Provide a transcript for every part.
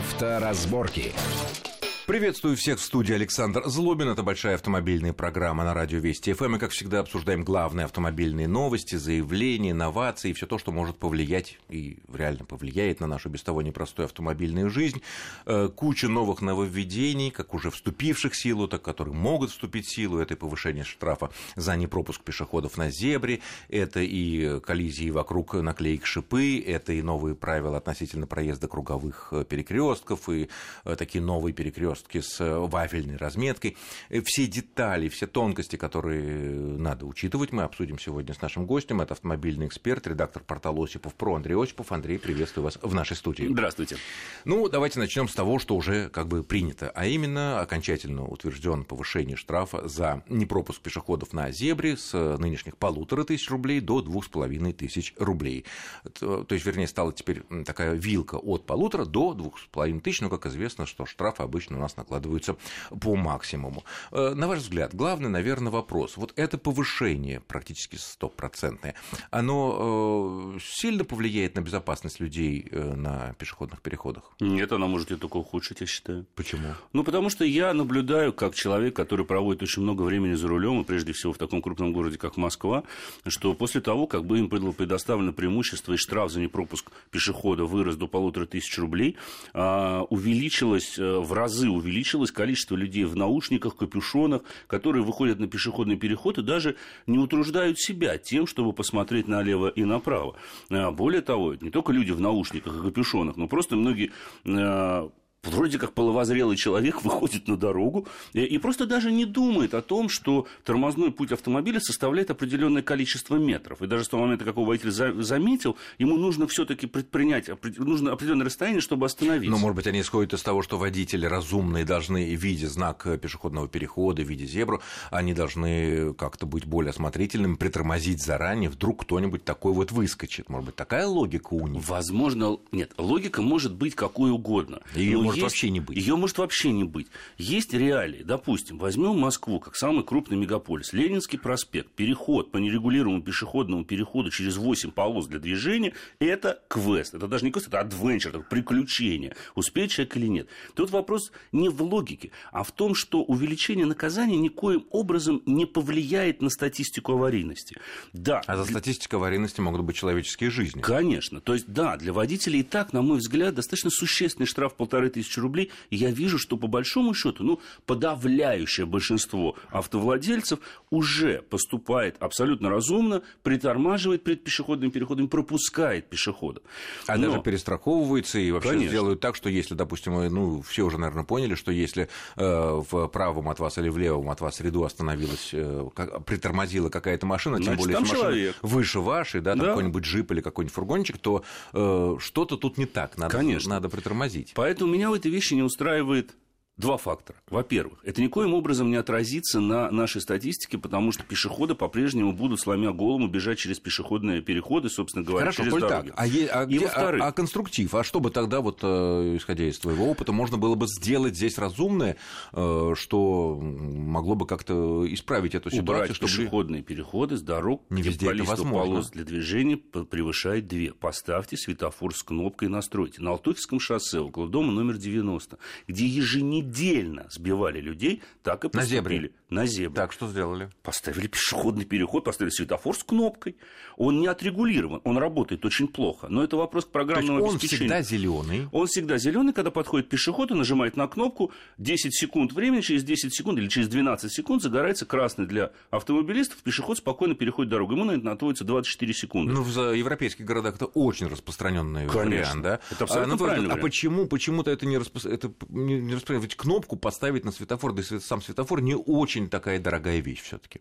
Авторазборки. Приветствую всех в студии Александр Злобин. Это большая автомобильная программа на радио Вести ФМ. Мы, как всегда, обсуждаем главные автомобильные новости, заявления, инновации, все то, что может повлиять и реально повлияет на нашу без того непростую автомобильную жизнь. Э, куча новых нововведений, как уже вступивших в силу, так которые могут вступить в силу. Это и повышение штрафа за непропуск пешеходов на зебре, это и коллизии вокруг наклеек шипы, это и новые правила относительно проезда круговых э, перекрестков, и э, такие новые перекрестки перекрестки с э, вафельной разметкой. Э, все детали, все тонкости, которые надо учитывать, мы обсудим сегодня с нашим гостем. Это автомобильный эксперт, редактор портала Осипов Про Андрей Осипов. Андрей, приветствую вас в нашей студии. Здравствуйте. Ну, давайте начнем с того, что уже как бы принято, а именно окончательно утвержден повышение штрафа за непропуск пешеходов на зебре с нынешних полутора тысяч рублей до двух с половиной тысяч рублей. То есть, вернее, стала теперь такая вилка от полутора до двух с половиной тысяч, но, как известно, что штрафы обычно у нас накладываются по максимуму. Э, на ваш взгляд, главный, наверное, вопрос. Вот это повышение практически стопроцентное, оно э, сильно повлияет на безопасность людей э, на пешеходных переходах? Нет, оно может и только ухудшить, я считаю. Почему? Ну, потому что я наблюдаю, как человек, который проводит очень много времени за рулем, и прежде всего в таком крупном городе, как Москва, что после того, как бы им было предоставлено преимущество и штраф за непропуск пешехода вырос до полутора тысяч рублей, а, увеличилось в разы увеличилось количество людей в наушниках, капюшонах, которые выходят на пешеходный переход и даже не утруждают себя тем, чтобы посмотреть налево и направо. А, более того, не только люди в наушниках и капюшонах, но просто многие а, вроде как половозрелый человек выходит на дорогу и просто даже не думает о том, что тормозной путь автомобиля составляет определенное количество метров. И даже с того момента, как его водитель заметил, ему нужно все-таки предпринять нужно определенное расстояние, чтобы остановиться. Но, может быть, они исходят из того, что водители разумные должны, видя знак пешеходного перехода, видя зебру, они должны как-то быть более осмотрительными, притормозить заранее, вдруг кто-нибудь такой вот выскочит. Может быть, такая логика у них? Возможно, нет, логика может быть какой угодно. Ее может есть, вообще не быть. Ее может вообще не быть. Есть реалии. Допустим, возьмем Москву как самый крупный мегаполис. Ленинский проспект, переход по нерегулируемому пешеходному переходу через 8 полос для движения – это квест. Это даже не квест, это адвенчер, это приключение. Успеет человек или нет. Тут вопрос не в логике, а в том, что увеличение наказания никоим образом не повлияет на статистику аварийности. Да. А за статистику аварийности могут быть человеческие жизни. Конечно. То есть, да, для водителей и так, на мой взгляд, достаточно существенный штраф полторы тысячи рублей, и я вижу, что по большому счету, ну, подавляющее большинство автовладельцев уже поступает абсолютно разумно, притормаживает перед пешеходным переходом, пропускает пешехода. А Но... даже перестраховывается и вообще Конечно. делают так, что если, допустим, ну, все уже, наверное, поняли, что если э, в правом от вас или в левом от вас ряду остановилась, э, как, притормозила какая-то машина, Значит, тем более, если машина выше вашей, да, там да. какой-нибудь джип или какой-нибудь фургончик, то э, что-то тут не так, надо, Конечно. надо притормозить. Поэтому меня в этой вещи не устраивает Два фактора. Во-первых, это никоим образом не отразится на нашей статистике, потому что пешеходы по-прежнему будут, сломя голову, бежать через пешеходные переходы, собственно говоря, Хорошо, через дороги. Так. А, е- а, И где, а, а конструктив? А что бы тогда, вот, э, исходя из твоего опыта, можно было бы сделать здесь разумное, э, что могло бы как-то исправить эту ситуацию? Убрать чтобы... пешеходные переходы с дорог, не везде это возможно. полос для движения превышает две. Поставьте светофор с кнопкой и настройте. На Алтуфьевском шоссе, около дома номер 90, где еженедельно предельно сбивали людей, так и поступили. На зебре? На зебре. Так, что сделали? Поставили пешеходный переход, поставили светофор с кнопкой. Он не отрегулирован, он работает очень плохо. Но это вопрос к программному То есть обеспечению. он всегда зеленый. Он всегда зеленый, когда подходит пешеход и нажимает на кнопку, 10 секунд времени, через 10 секунд или через 12 секунд загорается красный для автомобилистов, пешеход спокойно переходит дорогу. Ему на это отводится 24 секунды. Ну, в европейских городах это очень распространенный вариант, да? Это абсолютно а, ну, правильно. А почему, почему-то это не, распро... это не распространяется? кнопку поставить на светофор, да и сам светофор не очень такая дорогая вещь все-таки.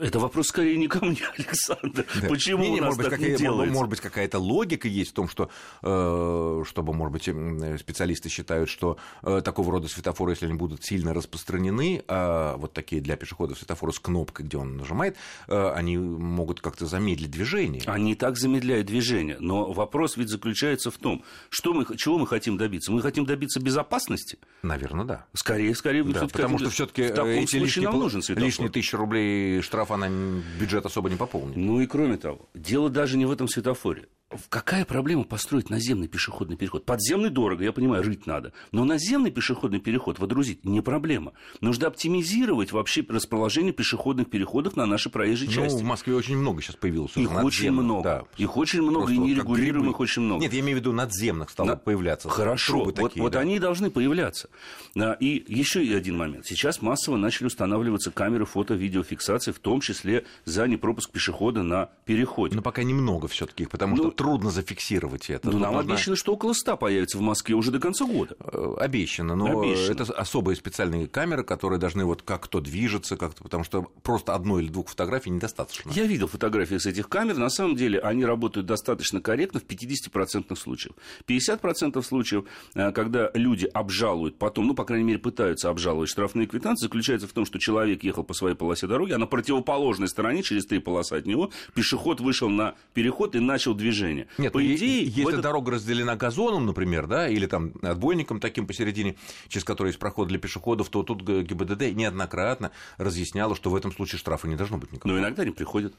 Это вопрос скорее не ко мне, Александр. Да. Почему не, не, у нас может так быть, не делается? Может быть, какая-то логика есть в том, что, э, чтобы, может быть, специалисты считают, что э, такого рода светофоры, если они будут сильно распространены, а вот такие для пешеходов светофоры с кнопкой, где он нажимает, э, они могут как-то замедлить движение. Они и так замедляют движение. Но вопрос ведь заключается в том, что мы, чего мы хотим добиться. Мы хотим добиться безопасности? Наверное, да. Скорее, скорее. Да, потому что все-таки эти лишние, нам нужен светофор. лишние тысячи рублей штрафа на бюджет особо не пополнит. Ну и кроме того, дело даже не в этом светофоре. Какая проблема построить наземный пешеходный переход? Подземный дорого, я понимаю, рыть надо. Но наземный пешеходный переход водрузить не проблема. Нужно оптимизировать вообще расположение пешеходных переходов на нашей проезжей Ну, части. в Москве очень много сейчас появилось. Их очень надземных, много. да. Их очень много, и нерегулируемых очень много. Нет, я имею в виду надземных стало На- появляться. Хорошо, вот, такие, вот да. они и должны появляться. И еще один момент. Сейчас массово начали устанавливаться камеры фото-видеофиксации, в том числе за непропуск пешехода на переходе. Но пока немного все-таки, потому Ну, что трудно зафиксировать это. Ну, Тут нам нужна- обещано, что около 100 появится в Москве уже до конца года. Э, Обещано, но Обещано. это особые специальные камеры, которые должны вот как кто движется, как потому что просто одной или двух фотографий недостаточно. Я видел фотографии с этих камер. На самом деле они работают достаточно корректно в 50% случаев. 50% случаев, э, когда люди обжалуют потом, ну, по крайней мере, пытаются обжаловать штрафные квитанции, заключается в том, что человек ехал по своей полосе дороги, а на противоположной стороне, через три полоса от него, пешеход вышел на переход и начал движение. Нет, по ну, идее, если этот- дорога разделена газоном, например, да, или там отбойником таким посередине, через который есть проход для пешеходов, то тут ГИБДД неоднократно разъясняло, что в этом случае штрафа не должно быть никакого. Но иногда не приходят.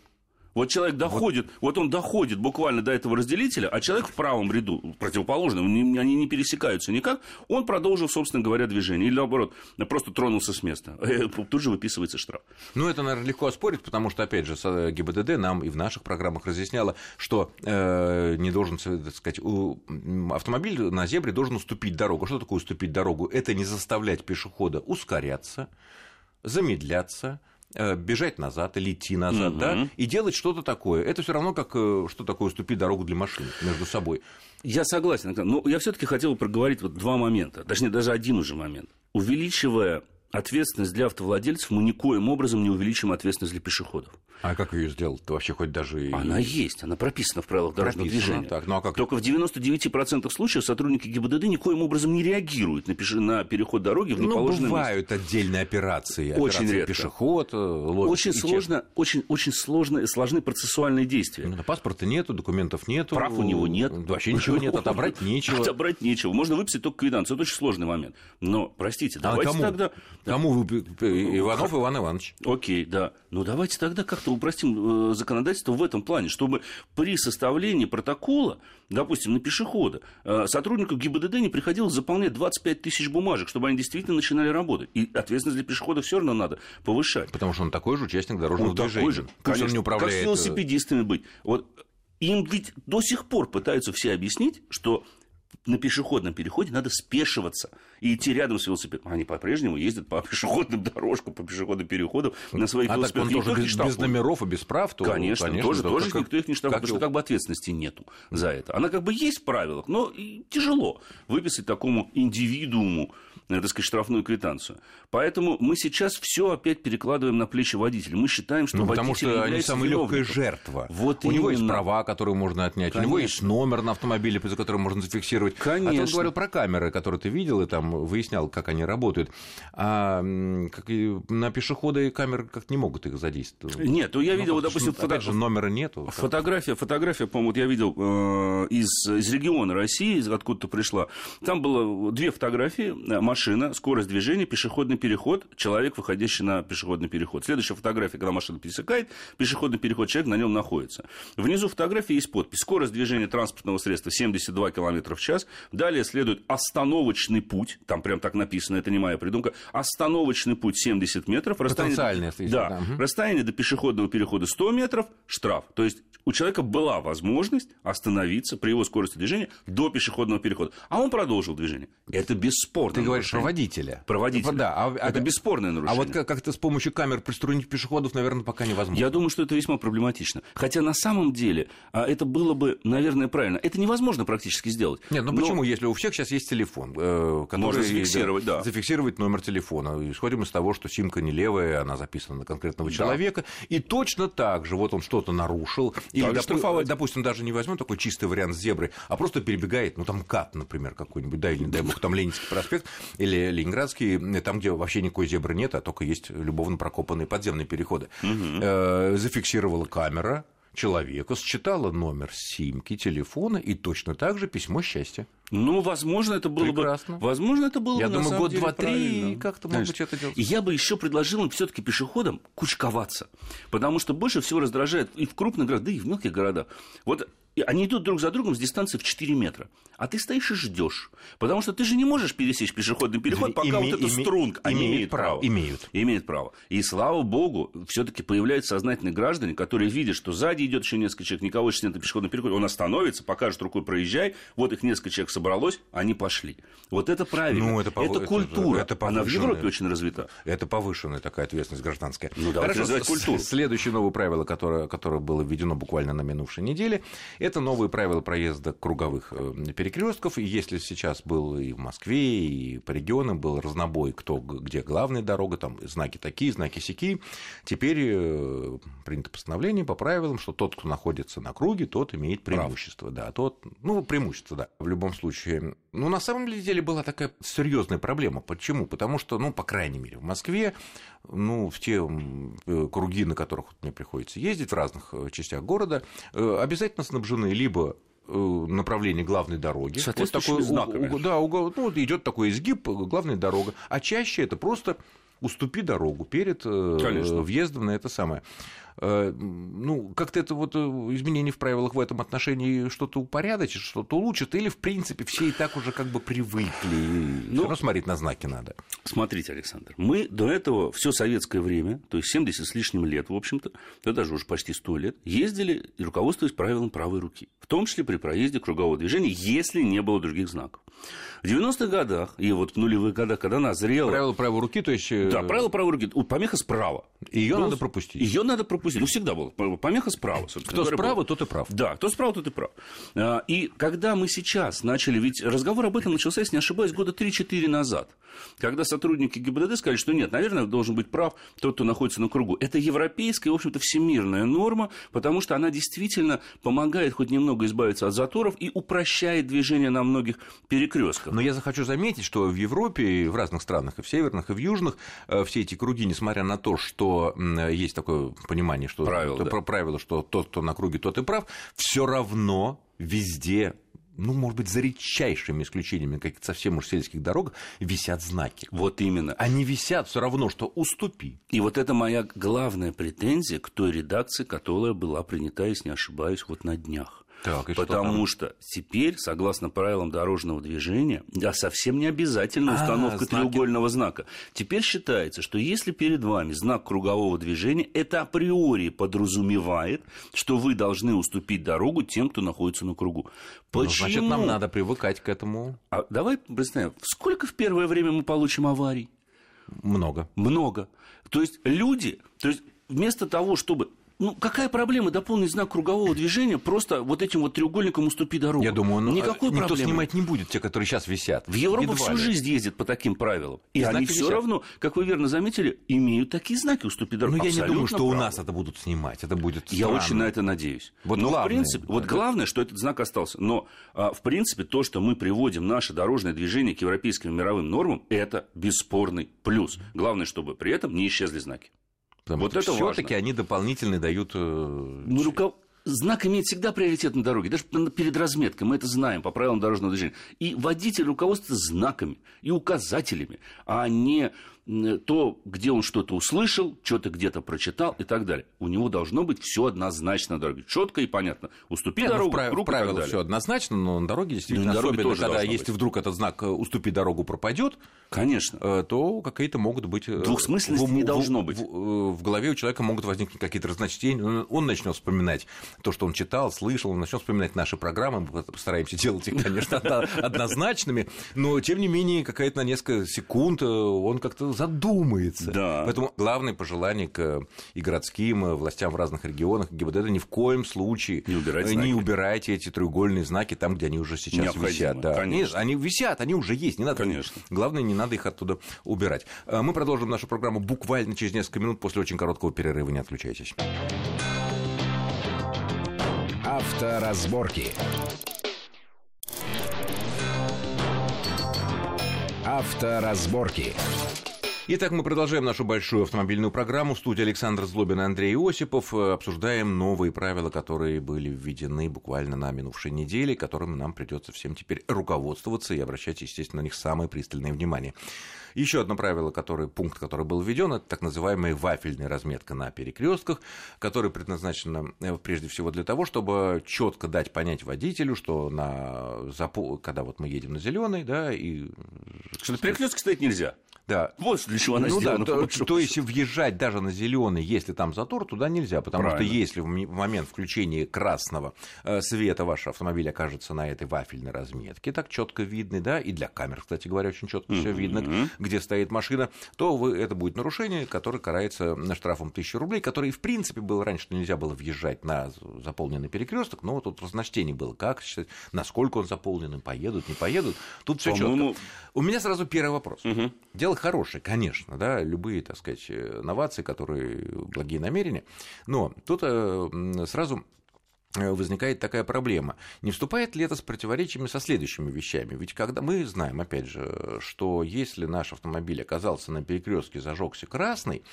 Вот человек доходит, вот, он доходит буквально до этого разделителя, а человек в правом ряду, противоположном, они не пересекаются никак, он продолжил, собственно говоря, движение. Или наоборот, просто тронулся с места. Э, Тут же выписывается штраф. Ну, это, наверное, легко оспорить, потому что, опять же, э, ГИБДД нам и в наших программах разъясняло, что э, не должен, так сказать, у- автомобиль на зебре должен уступить дорогу. Что такое уступить дорогу? Это не заставлять пешехода ускоряться, замедляться, бежать назад или идти назад, Мгм. да, и делать что-то такое. Это все равно как э, что такое уступить дорогу для машин между собой. Я согласен, но я все-таки хотел бы проговорить вот два момента, точнее, даже один уже момент. Увеличивая ответственность для автовладельцев, мы никоим образом не увеличим ответственность для пешеходов. А как ее сделать? -то? вообще хоть даже и- Она есть, она прописана в правилах дорожного Прописано, движения. так, ну а как- Только в 99% случаев сотрудники ГИБДД никоим образом не реагируют на, пеше- на переход дороги в Ну, неположенном месте. бывают отдельные операции. Очень редко. пешеход, э, ловит. Очень сложно, очень, очень сложно, сложны процессуальные действия. Ну, паспорта нету, документов нету. Прав у него нет. Вообще ничего нет, отобрать нечего. Отобрать нечего. Можно выписать только квитанцию. Это очень сложный момент. Но, простите, А давайте тогда... Кому вы... Иванов Иван Иванович. Окей, да. Ну, давайте тогда как-то упростим э, законодательство в этом плане, чтобы при составлении протокола, допустим, на пешехода, э, сотруднику ГИБДД не приходилось заполнять 25 тысяч бумажек, чтобы они действительно начинали работать. И ответственность для пешехода все равно надо повышать. Потому что он такой же участник дорожного Он движения. такой же, Пусть он конечно, не как с управляет... э, велосипедистами быть. Вот им ведь до сих пор пытаются все объяснить, что на пешеходном переходе надо спешиваться и идти рядом с велосипедом. Они по-прежнему ездят по пешеходным дорожкам, по пешеходным переходам на своих А так велосипедах. он Никто тоже без, номеров и без прав, то, Конечно, конечно тоже, тоже как- никто их не штрафует, потому что как бы ответственности нету за это. Она как бы есть в правилах, но тяжело выписать такому индивидууму, так сказать, штрафную квитанцию. Поэтому мы сейчас все опять перекладываем на плечи водителя. Мы считаем, что Ну, водитель потому что они самая легкая жертва. Вот у него есть именно. права, которые можно отнять, у него есть Конечно. номер на автомобиле, за которым можно зафиксировать. А ты вот Конечно. говорил про камеры, которые ты видел и там выяснял, как они работают. А как на пешеходы камеры как не могут их задействовать. Нет, ну я Ну, видел, что, допустим, опять фото- же, номера нету. Фотография, фотография, по-моему, вот я видел э, из, из региона России, из откуда-то пришла. Там было две фотографии. Машина, скорость движения, пешеходный переход, человек, выходящий на пешеходный переход. Следующая фотография, когда машина пересекает, пешеходный переход, человек на нем находится. Внизу фотографии есть подпись. Скорость движения транспортного средства 72 км в час. Далее следует остановочный путь. Там прям так написано, это не моя придумка. Остановочный путь 70 метров. Расстояние- если Да, да. Расстояние до пешеходного перехода 100 метров, штраф. То есть у человека была возможность остановиться при его скорости движения до пешеходного перехода. А он продолжил движение. Это бесспорно. Ты говоришь нарушение. водителя. Про водителя. Да, а- Это а- бесспорное А нарушение. вот как- как-то с помощью камер приструнить пешеходов, наверное, пока невозможно. Я думаю, что это весьма проблематично. Хотя на самом деле а, это было бы, наверное, правильно. Это невозможно практически сделать. Нет, ну Но- почему, если у всех сейчас есть телефон, э, который Можно зафиксировать, да. зафиксировать номер телефона. Исходим из того, что симка не левая, она записана на конкретного человека. И точно так же, вот он что-то нарушил, или, Так допу- штрафовать. допустим, даже не возьмем такой чистый вариант зебры, а просто перебегает, ну там КАТ, например, какой-нибудь, да, или, не дай бог, там Ленинский проспект, или Ленинградский, там, где вообще никакой зебры нет, а только есть любовно прокопанные подземные переходы. Э, Зафиксировала камера, человека, считала номер симки, телефона и точно так же письмо счастья. Ну, возможно, это было Прекрасно. бы... Возможно, это было Я бы, на думаю, год, деле, два, три, как-то, может быть, это делать. И я бы еще предложил им все-таки пешеходам кучковаться. Потому что больше всего раздражает и в крупных городах, да и в мелких городах. Вот и они идут друг за другом с дистанции в 4 метра. А ты стоишь и ждешь. Потому что ты же не можешь пересечь пешеходный переход, пока Име- вот эта име- струнка. Они имеют имеют право, имеют. Имеют право. И слава богу, все-таки появляются сознательные граждане, которые видят, что сзади идет еще несколько человек, никого сейчас нет на пешеходном переходе. Он остановится, покажет рукой проезжай. Вот их несколько человек собралось, они пошли. Вот это правильно. Ну, это пов- это- культура. это Она в. Европе очень развита. Это повышенная такая ответственность гражданская. Ну, давайте с- культуру. Следующее новое правило, которое, которое было введено буквально на минувшей неделе, это новые правила проезда круговых перекрестков. И если сейчас был и в Москве, и по регионам был разнобой, кто где главная дорога, там знаки такие, знаки сякие, теперь э, принято постановление по правилам, что тот, кто находится на круге, тот имеет преимущество. Да, тот, ну, преимущество, да, в любом случае. Ну, на самом деле была такая серьезная проблема. Почему? Потому что, ну, по крайней мере, в Москве, ну, в те э, круги, на которых вот мне приходится ездить в разных э, частях города, э, обязательно снабжены либо направление главной дороги. Соответствующими у- знаками. у- да, угол- ну, вот идет такой изгиб, главная дорога. А чаще это просто уступи дорогу перед Конечно. въездом на это самое. Э, Ну, как-то это вот э, изменение в правилах в этом отношении что-то упорядочит, что-то улучшит, или, в принципе, все и так уже как бы привыкли. Ну, все равно смотреть на знаки надо. Смотрите, Александр, мы до этого все советское время, то есть 70 с лишним лет, в общем-то, да даже уже почти 100 лет, ездили, и руководствуясь правилом правой руки, в том числе при проезде кругового движения, если не было других знаков. В 90-х годах и вот в нулевых годах, когда назрело... Правило правой руки, то есть... э, Да, правило правой руки. Помеха справа. Ее надо пропустить. Ее надо пропустить. Ну, всегда было. Помеха справа. собственно Кто говоря, справа, была. тот и прав. Да, кто справа, тот и прав. А, И когда мы сейчас начали, ведь разговор об этом начался, если не ошибаюсь, года 3-4 назад, когда сотрудники ГИБДД сказали, что нет, наверное, должен быть прав тот, кто находится на кругу. Это европейская, в общем-то, всемирная норма, потому что она действительно помогает хоть немного избавиться от заторов и упрощает движение на многих перекрестках. Но я захочу заметить, что в Европе, в разных странах, и в северных, и в южных, э, все эти круги, несмотря на то, что есть такое понимание, что Правило, то- да. про правило, что тот, кто на круге, тот и прав, все равно везде ну, может быть, за редчайшими исключениями каких-то совсем уж сельских дорог, висят знаки. Вот именно. Они висят все равно, что уступи. И вот это моя главная претензия к той редакции, которая была принята, если не ошибаюсь, вот на днях. Так, что Потому там? что теперь, согласно правилам дорожного движения, да, совсем не обязательно А, установка знаки. треугольного знака. Теперь считается, что если перед вами знак кругового движения, это априори подразумевает, что вы должны уступить дорогу тем, кто находится на кругу. Ну, Почему? значит, нам надо привыкать к этому А давай представим, сколько в первое время мы получим аварий? много. Много. То есть люди, то есть вместо того, чтобы... Ну, какая проблема дополнить знак кругового движения просто вот этим вот треугольником уступи дорогу? Я думаю, ну, Никакой никто проблемы. снимать не будет, те, которые сейчас висят. В Европу Едва всю ли. жизнь ездят по таким правилам. И, И они все висят. равно, как вы верно заметили, имеют такие знаки уступи дорогу. Ну, я не думаю, что у правы. нас это будут снимать. Это будет Я странно. очень на это надеюсь. Вот Но, в главное, принципе, вот да. главное, что этот знак остался. Но, а, в принципе, то, что мы приводим наше дорожное движение к европейским мировым нормам, это бесспорный плюс. Главное, чтобы при этом не исчезли знаки. Потому Вот это все-таки они дополнительно дают... э, Ну, рукав... Знак имеет всегда приоритет на дороге, даже перед разметкой, мы это знаем по правилам дорожного движения. И водитель руководствуется знаками и указателями, а не то, где он что-то услышал, что-то где-то прочитал и так далее. У него должно быть все однозначно на дороге, четко и понятно. Уступи Нет, ну, дорогу, в круг в далее. все однозначно, но на дороге действительно, на дороге особенно когда если быть. вдруг этот знак э, «уступи дорогу» пропадет, Конечно. э, то какие-то могут быть... э, Двухсмысленности в- не в- должно в- быть. В, э, в голове у человека могут возникнуть какие-то разночтения, он начнет вспоминать то, что он читал, слышал, он начнет вспоминать наши программы, мы постараемся делать их, конечно, одно- однозначными, но, тем не менее, какая-то на несколько секунд э, он как-то задумается. Да. Поэтому главное пожелание к э, и городским, и властям в разных регионах, ГИБДД, ни в коем случае Не убирать э, не убирайте эти треугольные знаки там, где они уже сейчас Необходимо, висят. Да. конечно. Они висят, они уже есть, не надо. Конечно. Главное, не надо их оттуда убирать. Э, Мы продолжим нашу программу буквально через несколько минут после очень короткого перерыва. Не отключайтесь. Авторазборки. Авторазборки. Итак, мы продолжаем нашу большую автомобильную программу. В студии Александр Злобин и Андрей Осипов. Обсуждаем новые правила, которые были введены буквально на минувшей неделе, которым нам придется всем теперь руководствоваться и обращать, естественно, на них самое пристальное внимание. Еще одно правило, который, пункт, который был введен, это так называемая вафельная разметка на перекрестках, которая предназначена э, прежде всего для того, чтобы четко дать понять водителю, что на, когда вот мы едем на зеленый, да, и... Что на перекрестке стоять нельзя. Да. Вот для чего она ну, сделана. Да, то, то есть въезжать даже на зеленый, если там затор, туда нельзя, потому Правильно. что если в момент включения красного э, света ваш автомобиль окажется на этой вафельной разметке, так четко видно, да, и для камер, кстати говоря, очень четко mm-hmm. все видно, где стоит машина, то вы, это будет нарушение, которое карается штрафом 1000 рублей, который, в принципе, был раньше, что нельзя было въезжать на заполненный перекресток, но вот тут разночтение было, как считать, насколько он заполнен, поедут, не поедут. Тут все четко. У меня сразу первый вопрос. Угу. Дело хорошее, конечно, да, любые, так сказать, новации, которые благие намерения, но тут э, сразу э, возникает такая проблема. Не вступает ли это с противоречиями со следующими вещами? Ведь когда мы знаем, опять же, что если наш автомобиль оказался на перекрестке, зажегся красный,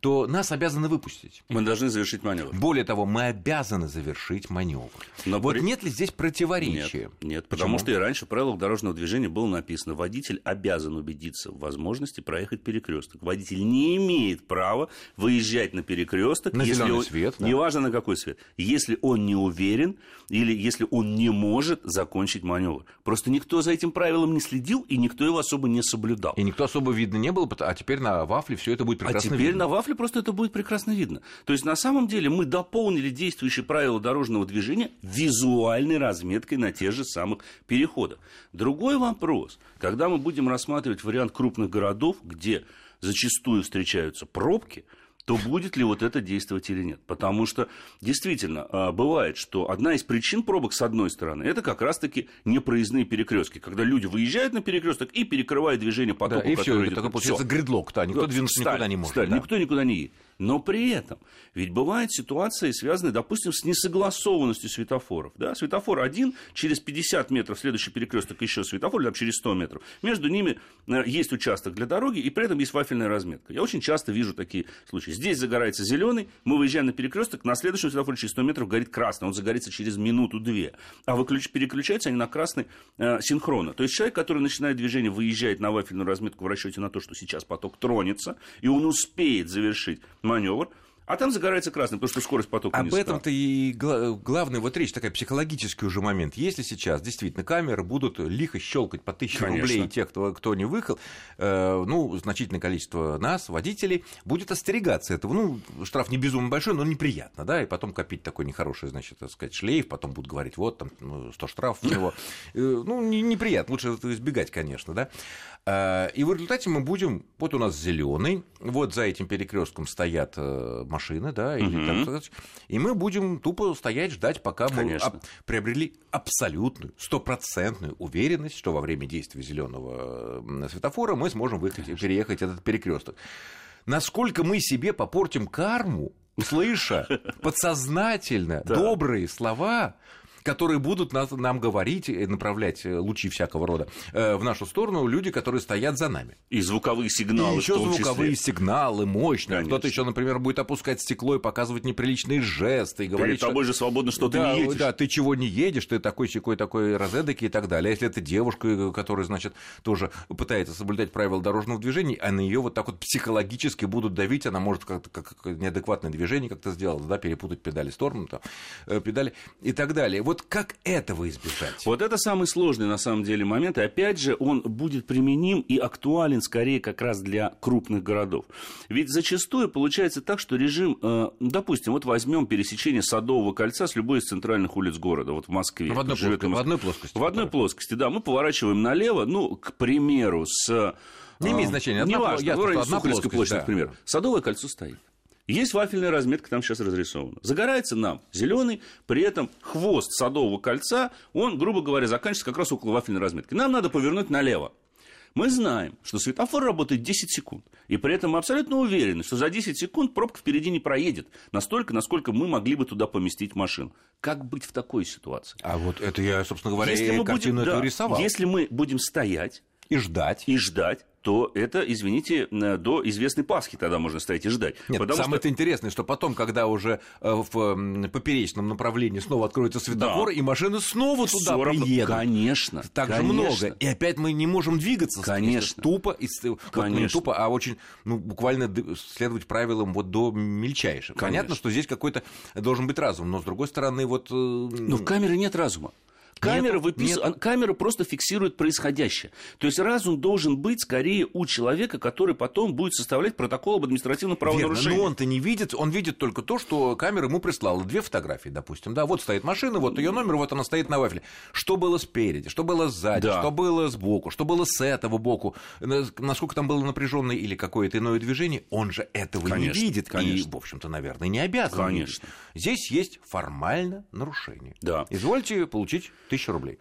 то нас обязаны выпустить. Мы должны завершить маневр. Более того, мы обязаны завершить маневр. Но вот при... нет ли здесь противоречия? Нет, нет потому что и раньше в правилах дорожного движения было написано, водитель обязан убедиться в возможности проехать перекресток. Водитель не имеет права выезжать на перекресток, на если он... свет, да. неважно на какой свет, если он не уверен или если он не может закончить маневр. Просто никто за этим правилом не следил и никто его особо не соблюдал. И никто особо видно не было, а теперь на вафле все это будет прекрасно а теперь видно. на вафле просто это будет прекрасно видно. То есть, на самом деле, мы дополнили действующие правила дорожного движения визуальной разметкой на тех же самых переходах. Другой вопрос, когда мы будем рассматривать вариант крупных городов, где зачастую встречаются пробки – то будет ли вот это действовать или нет. Потому что действительно а, бывает, что одна из причин пробок с одной стороны, это как раз-таки непроездные перекрестки, когда люди выезжают на перекресток и перекрывают движение потока. Да, и все, это получается гридлок, да, никто двинуться никуда не может. Сталь, да. Никто никуда не едет. Но при этом, ведь бывают ситуации, связанные, допустим, с несогласованностью светофоров. Да? Светофор один, через 50 метров следующий перекресток еще светофор, или через 100 метров. Между ними э, есть участок для дороги, и при этом есть вафельная разметка. Я очень часто вижу такие случаи. Здесь загорается зеленый, мы выезжаем на перекресток, на следующем светофоре через 100 метров горит красный. Он загорится через минуту-две. А выключ... переключаются они на красный э, синхронно. То есть человек, который начинает движение, выезжает на вафельную разметку в расчете на то, что сейчас поток тронется, и он успеет завершить маневр, а там загорается красным, потому что скорость потока Об этом-то и главный вот речь, такая психологический уже момент. Если сейчас действительно камеры будут лихо щелкать по тысяче Конечно. рублей тех, кто, кто не выехал, э, ну, значительное количество нас, водителей, будет остерегаться этого. Ну, штраф не безумно большой, но неприятно, да, и потом копить такой нехороший, значит, так сказать, шлейф, потом будут говорить, вот, там, 100 ну, штрафов у него. Э, ну, неприятно, лучше это избегать, конечно, да. Э, и в результате мы будем, вот у нас зеленый, вот за этим перекрестком стоят э, машины, да, или, угу. там, и мы будем тупо стоять, ждать, пока Конечно. мы приобрели абсолютную, стопроцентную уверенность, что во время действия зеленого светофора мы сможем выехать, переехать этот перекресток. Насколько мы себе попортим карму, слыша подсознательно добрые слова, которые будут нас, нам говорить и направлять э, лучи всякого рода э, в нашу сторону люди, которые стоят за нами. И звуковые сигналы. И еще звуковые числе. сигналы мощные. Кто-то еще, например, будет опускать стекло и показывать неприличные жесты и говорить. Перед тобой что... же свободно, что да, ты не едешь. Да, ты чего не едешь, ты такой секой такой розедоки и так далее. А если это девушка, э, которая, значит, тоже пытается соблюдать правила дорожного движения, а на нее вот так вот психологически будут давить, она может как-то как неадекватное движение как-то сделать, да, перепутать педали сторону, там, педали и так далее. Вот как этого избежать? Вот это самый сложный на самом деле момент. И опять же, он будет применим и актуален скорее как раз для крупных городов. Ведь зачастую получается так, что режим, э, допустим, вот возьмем пересечение Садового кольца с любой из центральных улиц города, вот в Москве. В одной, плоскости, в одной плоскости. В одной плоскости, да. Мы поворачиваем налево, ну, к примеру, с... Не имеет значения. Одна, Неважно, ясно, ну, одна плоскость, площадь, да. например. Садовое кольцо стоит. Есть вафельная разметка, там сейчас разрисована. Загорается нам зеленый, при этом хвост садового кольца, он, грубо говоря, заканчивается как раз около вафельной разметки. Нам надо повернуть налево. Мы знаем, что светофор работает 10 секунд. И при этом мы абсолютно уверены, что за 10 секунд пробка впереди не проедет. Настолько, насколько мы могли бы туда поместить машину. Как быть в такой ситуации? А вот это я, собственно говоря, если мы картину будем, да, рисовал. Если мы будем стоять... И ждать. И ждать то это, извините, до известной Пасхи тогда можно стоять и ждать. Нет, Потому самое что... интересное, что потом, когда уже э, в поперечном направлении снова откроется светофор, да. и машины снова туда равно... приедут. Конечно. Так конечно. же много. И опять мы не можем двигаться. Конечно. Тупо, и, конечно. не тупо, а очень, ну, буквально следовать правилам вот до мельчайших. Конечно. Понятно, что здесь какой-то должен быть разум, но с другой стороны, вот... Э, но в камере нет разума. Камера, выпис... камера просто фиксирует происходящее. То есть разум должен быть скорее у человека, который потом будет составлять протокол об административном правонарушении. Верно, но он-то не видит, он видит только то, что камера ему прислала. Две фотографии, допустим. Да, вот стоит машина, вот ее номер, вот она стоит на вафле. Что было спереди, что было сзади, да. что было сбоку, что было с этого боку, насколько там было напряженное или какое-то иное движение, он же этого конечно, не видит. Конечно. И, в общем-то, наверное, не обязан. Конечно. Видеть. Здесь есть формально нарушение. Да. Извольте получить тысячу рублей.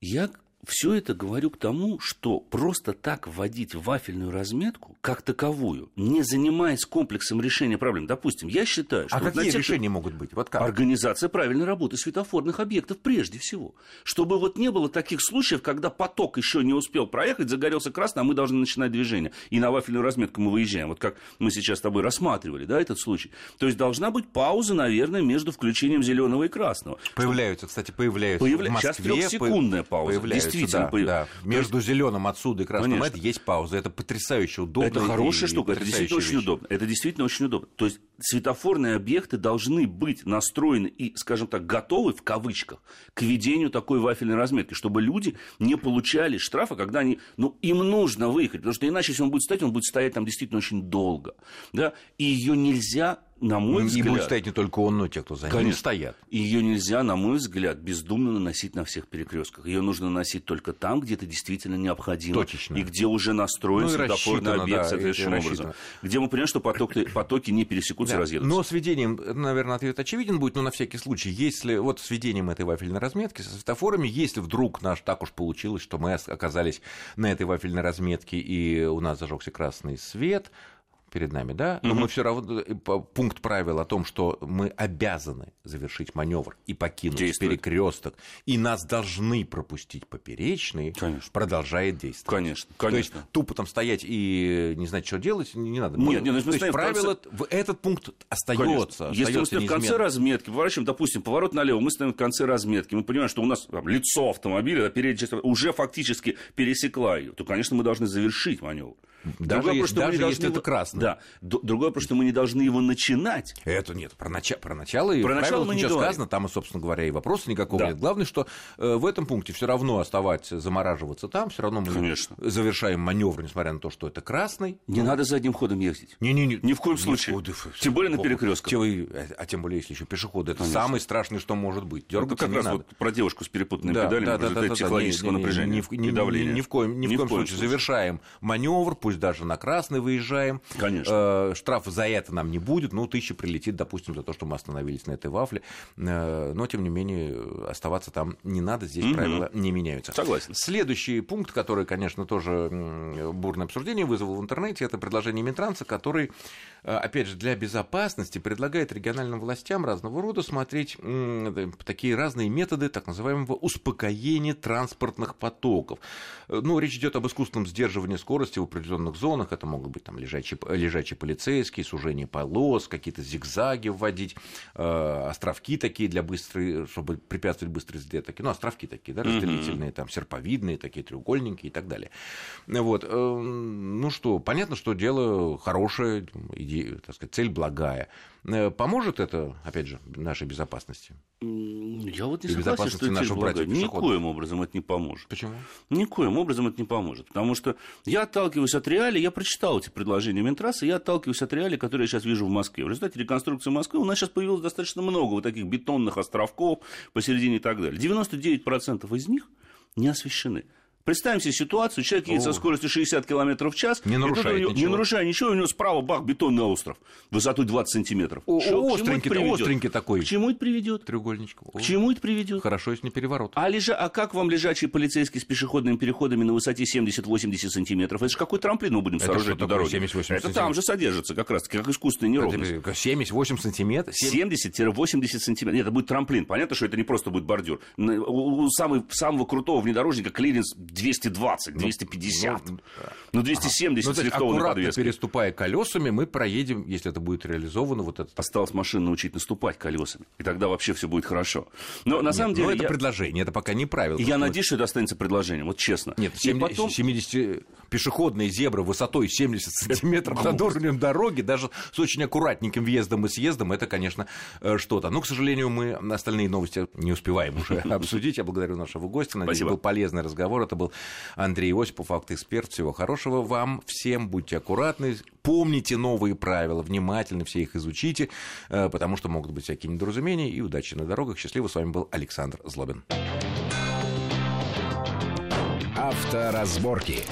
Я все это говорю к тому, что просто так вводить вафельную разметку, как таковую, не занимаясь комплексом решения проблем. Допустим, я считаю, что... А какие тех, решения могут быть? Вот как? Организация правильной работы светофорных объектов прежде всего. Чтобы вот не было таких случаев, когда поток еще не успел проехать, загорелся красный, а мы должны начинать движение. И на вафельную разметку мы выезжаем. Вот как мы сейчас с тобой рассматривали, да, этот случай. То есть должна быть пауза, наверное, между включением зеленого и красного. Появляются, кстати, появляются Появля... в Москве. Сейчас трехсекундная пауза. Появляются действительно. Да, да. Между есть... зеленым отсюда и красным это есть пауза. Это потрясающе удобно. Это хорошая штука, это действительно вещь. очень удобно. Это действительно очень удобно. То есть светофорные объекты должны быть настроены и, скажем так, готовы, в кавычках, к ведению такой вафельной разметки, чтобы люди не получали штрафа, когда они, ну, им нужно выехать, потому что иначе, если он будет стоять, он будет стоять там действительно очень долго, да, и ее нельзя на мой взгляд... И будет стоять не только он, но и те, кто за ним стоят. Ее нельзя, на мой взгляд, бездумно наносить на всех перекрестках. Ее нужно наносить только там, где это действительно необходимо. Точечно. И где уже настроен ну, светофорный объект да, соответствующим образом. Где мы понимаем, что потоки, потоки не пересекутся да. и разъедутся. Но с введением, наверное, ответ очевиден будет, но на всякий случай, если вот с введением этой вафельной разметки со светофорами, если вдруг наш так уж получилось, что мы оказались на этой вафельной разметке и у нас зажегся красный свет, перед нами, да, но угу. мы все равно э, пункт правил о том, что мы обязаны завершить маневр и покинуть перекресток, и нас должны пропустить поперечные, конечно. продолжает действовать. Конечно, конечно. То есть тупо там стоять и не знать, что делать, не надо. Нет, нет, ну, то есть правило, конце... этот пункт остается. Если мы стоим в конце разметки, поворачиваем, допустим, поворот налево, мы стоим в конце разметки, мы понимаем, что у нас там, лицо автомобиля, а передняя часть уже фактически пересекла ее, то, конечно, мы должны завершить маневр. Даже, Другой если, даже если это красный. Да. Другое просто, что мы не должны его начинать. Это нет. Про, начало, про начало и про начало мы не сказано. Там, собственно говоря, и вопроса никакого да. нет. Главное, что э, в этом пункте все равно оставать, замораживаться там, все равно мы Конечно. завершаем маневр, несмотря на то, что это красный. Не ну, надо задним ходом ездить. Не-не-не. Ни в коем случае. Тем более на перекрестках. А тем более, если еще пешеходы. Это Конечно. самое страшное, что может быть. Дергаться ну, как раз надо. вот про девушку с перепутанными да, педалями да, в результате да, да, психологического да, напряжения ни, ни, и давления. Ни, ни, в коем, ни, ни в коем случае. случае. Завершаем маневр, пусть даже на красный красный выезжаем. Конечно. Э, штрафа за это нам не будет, ну, тысяча прилетит, допустим, за то, что мы остановились на этой вафле. Э, но, тем не менее, оставаться там не надо, здесь угу. правила не меняются. Согласен. Следующий пункт, который, конечно, тоже бурное обсуждение вызвал в интернете, это предложение Минтранса, который, опять же, для безопасности предлагает региональным властям разного рода смотреть такие разные методы так называемого успокоения транспортных потоков. Ну, речь идет об искусственном сдерживании скорости в определенных зонах, это могут быть там лежачие, лежачие полицейские, сужение полос, какие-то зигзаги вводить, э, островки такие для быстрой, чтобы препятствовать быстрой езде, такие, ну, островки такие, да, разделительные, там, серповидные, такие треугольники и так далее. Вот, э, ну что, понятно, что дело хорошее, идея, так сказать, цель благая. Э, поможет это, опять же, нашей безопасности? Я вот не и согласен, что это благая. Никоим образом это не поможет. Почему? Никоим образом это не поможет. Потому что я отталкиваюсь от реалий, я прочитал эти предложения Минтрасса, я отталкиваюсь от реалий, которые я сейчас вижу в Москве. В результате реконструкции Москвы у нас сейчас появилось достаточно много вот таких бетонных островков посередине и так далее. 99% из них не освещены. Представим себе ситуацию, человек едет О. со скоростью 60 км в час, не нарушая, ничего. не нарушая ничего, у него справа бах, бетонный остров, высотой 20 сантиметров. О, Шо, остренький, остренький такой. К чему это приведет? Треугольничком. К чему это приведет? Хорошо, если не переворот. А, лежа... а как вам лежачий полицейский с пешеходными переходами на высоте 70-80 сантиметров? Это же какой трамплин мы будем это сооружать на дороге? 70 это там же содержится как раз как искусственная неровность. 70-8 сантиметров? 70-80 сантиметров. Нет, это будет трамплин. Понятно, что это не просто будет бордюр. У самого, самого крутого внедорожника клиренс 220, 250. Ну, ну 270 ага. ну, с лифтованной подвеской. переступая колесами, мы проедем, если это будет реализовано, вот это. Осталось машину научить наступать колесами, и тогда вообще все будет хорошо. Но на Нет, самом деле... Но это я... предложение, это пока не правило. Я надеюсь, что это останется предложением, вот честно. Нет, 70, потом... 70 пешеходные зебры высотой 70 сантиметров над уровнем дороги, даже с очень аккуратненьким въездом и съездом, это, конечно, э, что-то. Но, к сожалению, мы остальные новости не успеваем уже обсудить. Я благодарю нашего гостя. Надеюсь, был полезный разговор. Это был Андрей Осипов, автоэксперт. Всего хорошего вам всем. Будьте аккуратны. Помните новые правила. Внимательно все их изучите, э, потому что могут быть всякие недоразумения. И удачи на дорогах. Счастливо. С вами был Александр Злобин. Авторазборки.